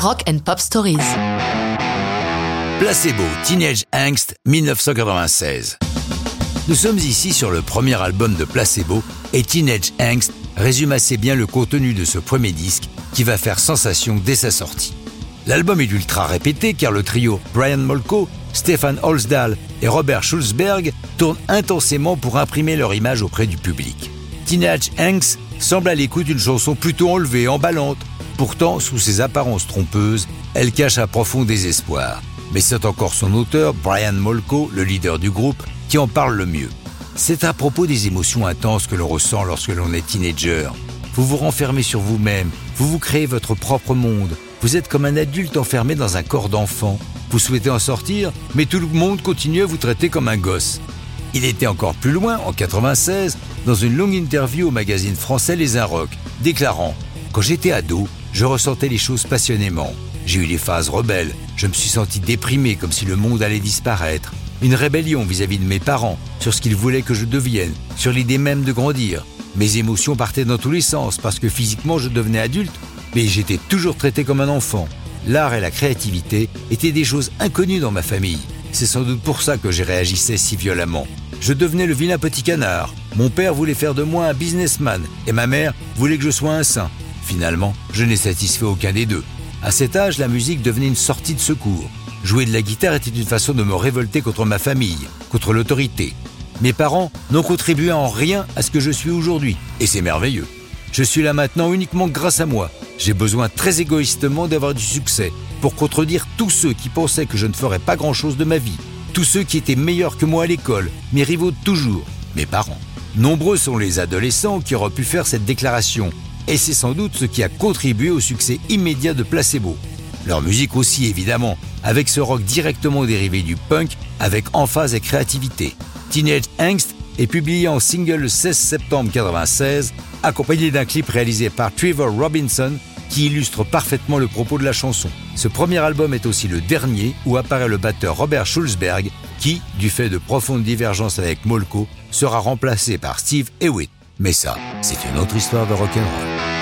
Rock and Pop Stories. Placebo, Teenage Angst, 1996. Nous sommes ici sur le premier album de Placebo et Teenage Angst résume assez bien le contenu de ce premier disque qui va faire sensation dès sa sortie. L'album est ultra répété car le trio Brian Molko, Stefan Holsdahl et Robert Schulzberg tournent intensément pour imprimer leur image auprès du public. Teenage Angst semble à l'écoute d'une chanson plutôt enlevée, emballante. Pourtant, sous ses apparences trompeuses, elle cache un profond désespoir. Mais c'est encore son auteur, Brian Molko, le leader du groupe, qui en parle le mieux. C'est à propos des émotions intenses que l'on ressent lorsque l'on est teenager. Vous vous renfermez sur vous-même, vous vous créez votre propre monde, vous êtes comme un adulte enfermé dans un corps d'enfant. Vous souhaitez en sortir, mais tout le monde continue à vous traiter comme un gosse. Il était encore plus loin, en 96, dans une longue interview au magazine français Les Inrocks, déclarant Quand j'étais ado, je ressentais les choses passionnément. J'ai eu des phases rebelles, je me suis senti déprimé comme si le monde allait disparaître. Une rébellion vis-à-vis de mes parents, sur ce qu'ils voulaient que je devienne, sur l'idée même de grandir. Mes émotions partaient dans tous les sens parce que physiquement je devenais adulte, mais j'étais toujours traité comme un enfant. L'art et la créativité étaient des choses inconnues dans ma famille. C'est sans doute pour ça que j'ai réagissais si violemment. Je devenais le vilain petit canard. Mon père voulait faire de moi un businessman et ma mère voulait que je sois un saint. Finalement, je n'ai satisfait aucun des deux. À cet âge, la musique devenait une sortie de secours. Jouer de la guitare était une façon de me révolter contre ma famille, contre l'autorité. Mes parents n'ont contribué en rien à ce que je suis aujourd'hui, et c'est merveilleux. Je suis là maintenant uniquement grâce à moi. J'ai besoin très égoïstement d'avoir du succès pour contredire tous ceux qui pensaient que je ne ferais pas grand-chose de ma vie, tous ceux qui étaient meilleurs que moi à l'école, mes rivaux de toujours, mes parents. Nombreux sont les adolescents qui auraient pu faire cette déclaration, et c'est sans doute ce qui a contribué au succès immédiat de Placebo. Leur musique aussi évidemment, avec ce rock directement dérivé du punk, avec emphase et créativité. Teenage Angst est publié en single le 16 septembre 1996, accompagné d'un clip réalisé par Trevor Robinson qui illustre parfaitement le propos de la chanson. Ce premier album est aussi le dernier où apparaît le batteur Robert Schulzberg qui, du fait de profondes divergences avec Molko, sera remplacé par Steve Hewitt. Mais ça, c'est une autre histoire de rock'n'roll.